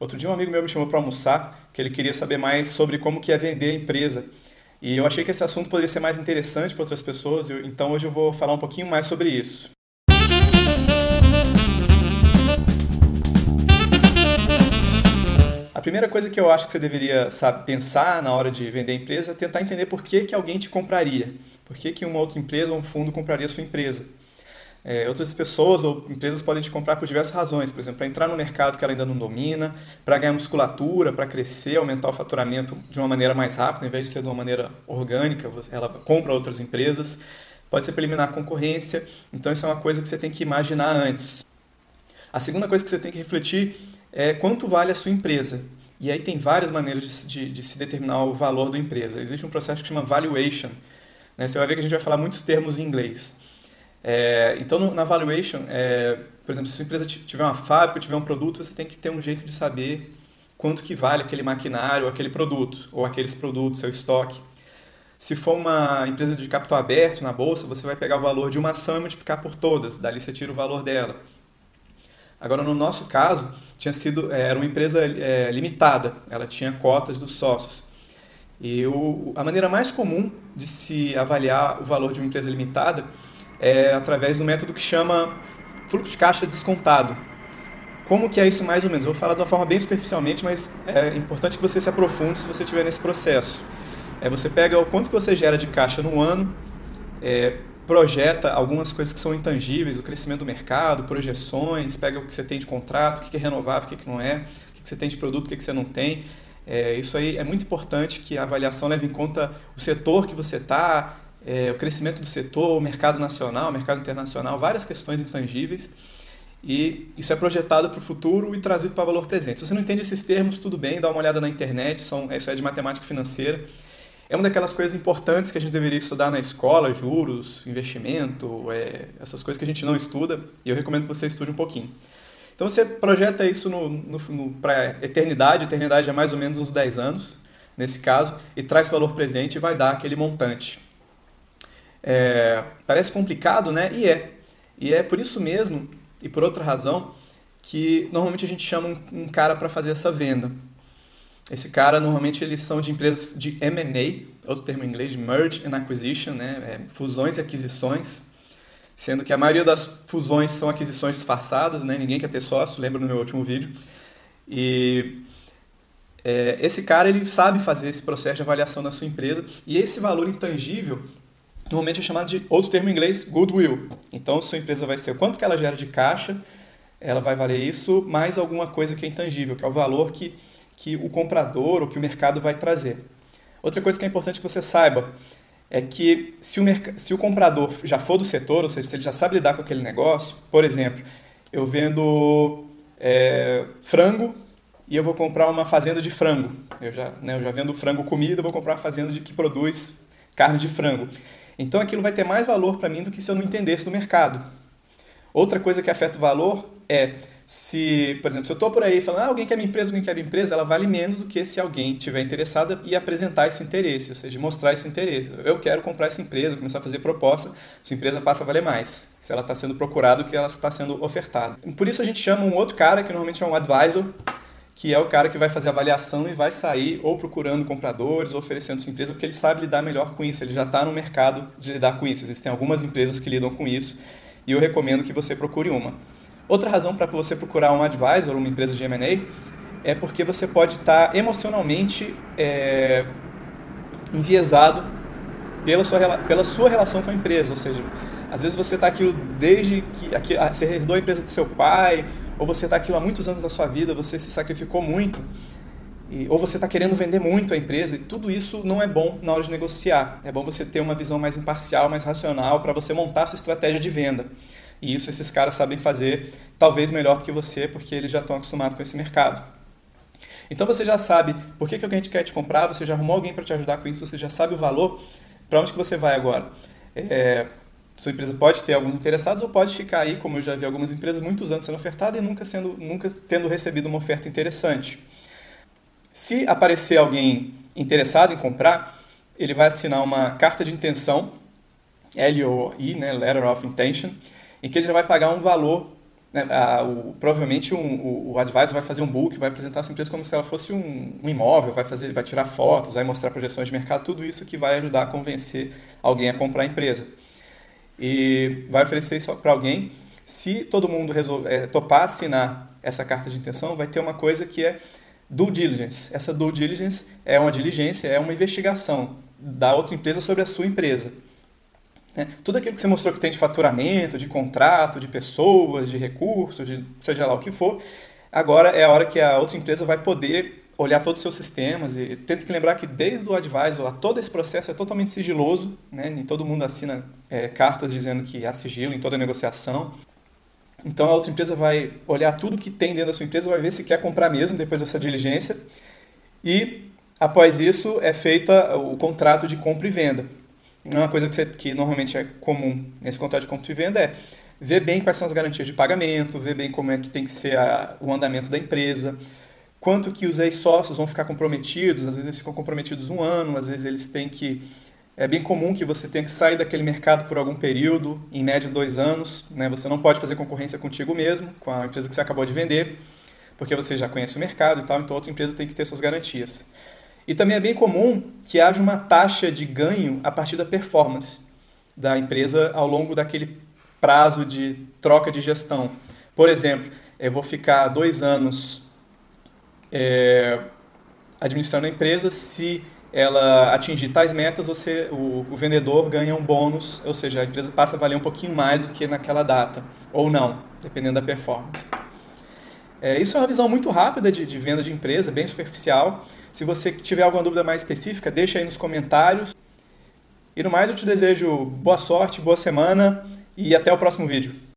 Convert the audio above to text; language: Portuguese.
Outro dia um amigo meu me chamou para almoçar, que ele queria saber mais sobre como que é vender a empresa. E eu achei que esse assunto poderia ser mais interessante para outras pessoas, então hoje eu vou falar um pouquinho mais sobre isso. A primeira coisa que eu acho que você deveria sabe, pensar na hora de vender a empresa é tentar entender por que, que alguém te compraria. Por que, que uma outra empresa ou um fundo compraria a sua empresa. É, outras pessoas ou empresas podem te comprar por diversas razões, por exemplo, para entrar no mercado que ela ainda não domina, para ganhar musculatura, para crescer, aumentar o faturamento de uma maneira mais rápida, em vez de ser de uma maneira orgânica, ela compra outras empresas. Pode ser para eliminar a concorrência, então isso é uma coisa que você tem que imaginar antes. A segunda coisa que você tem que refletir é quanto vale a sua empresa. E aí tem várias maneiras de, de, de se determinar o valor da empresa. Existe um processo que chama valuation. Né? Você vai ver que a gente vai falar muitos termos em inglês. É, então, no, na valuation, é, por exemplo, se a empresa tiver uma fábrica, tiver um produto, você tem que ter um jeito de saber quanto que vale aquele maquinário, aquele produto, ou aqueles produtos, seu estoque. Se for uma empresa de capital aberto na bolsa, você vai pegar o valor de uma ação e multiplicar por todas, dali você tira o valor dela. Agora, no nosso caso, tinha sido, é, era uma empresa é, limitada, ela tinha cotas dos sócios. E o, a maneira mais comum de se avaliar o valor de uma empresa limitada é através do método que chama fluxo de caixa descontado. Como que é isso mais ou menos? Eu vou falar de uma forma bem superficialmente, mas é importante que você se aprofunde se você estiver nesse processo. É, você pega o quanto que você gera de caixa no ano, é, projeta algumas coisas que são intangíveis, o crescimento do mercado, projeções, pega o que você tem de contrato, o que é renovável, o que não é, o que você tem de produto, o que você não tem. É, isso aí é muito importante que a avaliação leve em conta o setor que você está, é, o crescimento do setor, o mercado nacional, o mercado internacional, várias questões intangíveis. E isso é projetado para o futuro e trazido para valor presente. Se você não entende esses termos, tudo bem, dá uma olhada na internet, são, isso é de matemática financeira. É uma daquelas coisas importantes que a gente deveria estudar na escola, juros, investimento, é, essas coisas que a gente não estuda, e eu recomendo que você estude um pouquinho. Então você projeta isso no, no, no para eternidade, eternidade é mais ou menos uns 10 anos, nesse caso, e traz valor presente e vai dar aquele montante. É, parece complicado, né? E é. E é por isso mesmo, e por outra razão, que normalmente a gente chama um, um cara para fazer essa venda. Esse cara, normalmente, eles são de empresas de M&A, outro termo em inglês, Merge and Acquisition, né? É, fusões e aquisições, sendo que a maioria das fusões são aquisições disfarçadas, né? Ninguém quer ter sócio, lembra no meu último vídeo. E é, esse cara, ele sabe fazer esse processo de avaliação da sua empresa, e esse valor intangível normalmente é chamado de outro termo em inglês, goodwill. Então, sua empresa vai ser o quanto que ela gera de caixa, ela vai valer isso, mais alguma coisa que é intangível, que é o valor que, que o comprador ou que o mercado vai trazer. Outra coisa que é importante que você saiba é que se o, se o comprador já for do setor, ou seja, se ele já sabe lidar com aquele negócio, por exemplo, eu vendo é, frango e eu vou comprar uma fazenda de frango. Eu já, né, eu já vendo frango comida, vou comprar uma fazenda de, que produz carne de frango. Então aquilo vai ter mais valor para mim do que se eu não entendesse do mercado. Outra coisa que afeta o valor é se, por exemplo, se eu estou por aí falando, ah, alguém quer minha empresa, alguém quer minha empresa, ela vale menos do que se alguém tiver interessado e apresentar esse interesse, ou seja, mostrar esse interesse. Eu quero comprar essa empresa, começar a fazer proposta, sua empresa passa a valer mais, se ela está sendo procurada do que ela está sendo ofertada. Por isso a gente chama um outro cara, que normalmente é um advisor, que é o cara que vai fazer a avaliação e vai sair ou procurando compradores ou oferecendo sua empresa, porque ele sabe lidar melhor com isso, ele já está no mercado de lidar com isso. Existem algumas empresas que lidam com isso e eu recomendo que você procure uma. Outra razão para você procurar um advisor, uma empresa de M&A, é porque você pode estar tá emocionalmente é, enviesado pela sua, pela sua relação com a empresa, ou seja, às vezes você está aquilo desde que aqui, você herdou a empresa do seu pai, ou você está aquilo há muitos anos da sua vida, você se sacrificou muito, e, ou você está querendo vender muito a empresa, e tudo isso não é bom na hora de negociar. É bom você ter uma visão mais imparcial, mais racional, para você montar a sua estratégia de venda. E isso esses caras sabem fazer, talvez melhor do que você, porque eles já estão acostumados com esse mercado. Então você já sabe por que, que alguém quer te comprar, você já arrumou alguém para te ajudar com isso, você já sabe o valor, para onde que você vai agora. É, sua empresa pode ter alguns interessados ou pode ficar aí, como eu já vi algumas empresas, muitos anos sendo ofertada e nunca, sendo, nunca tendo recebido uma oferta interessante. Se aparecer alguém interessado em comprar, ele vai assinar uma carta de intenção, LOI, né, Letter of Intention, em que ele já vai pagar um valor né, a, o, provavelmente um, o, o advisor vai fazer um book, vai apresentar a sua empresa como se ela fosse um, um imóvel, vai fazer, vai tirar fotos, vai mostrar projeções de mercado, tudo isso que vai ajudar a convencer alguém a comprar a empresa. E vai oferecer isso para alguém. Se todo mundo resolver, é, topar assinar essa carta de intenção, vai ter uma coisa que é due diligence. Essa due diligence é uma diligência, é uma investigação da outra empresa sobre a sua empresa. Né? Tudo aquilo que você mostrou que tem de faturamento, de contrato, de pessoas, de recursos, de seja lá o que for, agora é a hora que a outra empresa vai poder olhar todos os seus sistemas e tenta que lembrar que desde o advisor, todo esse processo é totalmente sigiloso, né? nem todo mundo assina é, cartas dizendo que há sigilo em toda negociação. Então a outra empresa vai olhar tudo que tem dentro da sua empresa, vai ver se quer comprar mesmo depois dessa diligência e após isso é feita o contrato de compra e venda. Uma coisa que, você, que normalmente é comum nesse contrato de compra e venda é ver bem quais são as garantias de pagamento, ver bem como é que tem que ser a, o andamento da empresa, quanto que os ex-sócios vão ficar comprometidos, às vezes eles ficam comprometidos um ano, às vezes eles têm que... É bem comum que você tenha que sair daquele mercado por algum período, em média dois anos, né? você não pode fazer concorrência contigo mesmo, com a empresa que você acabou de vender, porque você já conhece o mercado e tal, então outra empresa tem que ter suas garantias. E também é bem comum que haja uma taxa de ganho a partir da performance da empresa ao longo daquele prazo de troca de gestão. Por exemplo, eu vou ficar dois anos é, administrando a empresa, se ela atingir tais metas, você, o, o, vendedor ganha um bônus, ou seja, a empresa passa a valer um pouquinho mais do que naquela data, ou não, dependendo da performance. É, isso é uma visão muito rápida de, de venda de empresa, bem superficial. Se você tiver alguma dúvida mais específica, deixa aí nos comentários. E no mais, eu te desejo boa sorte, boa semana e até o próximo vídeo.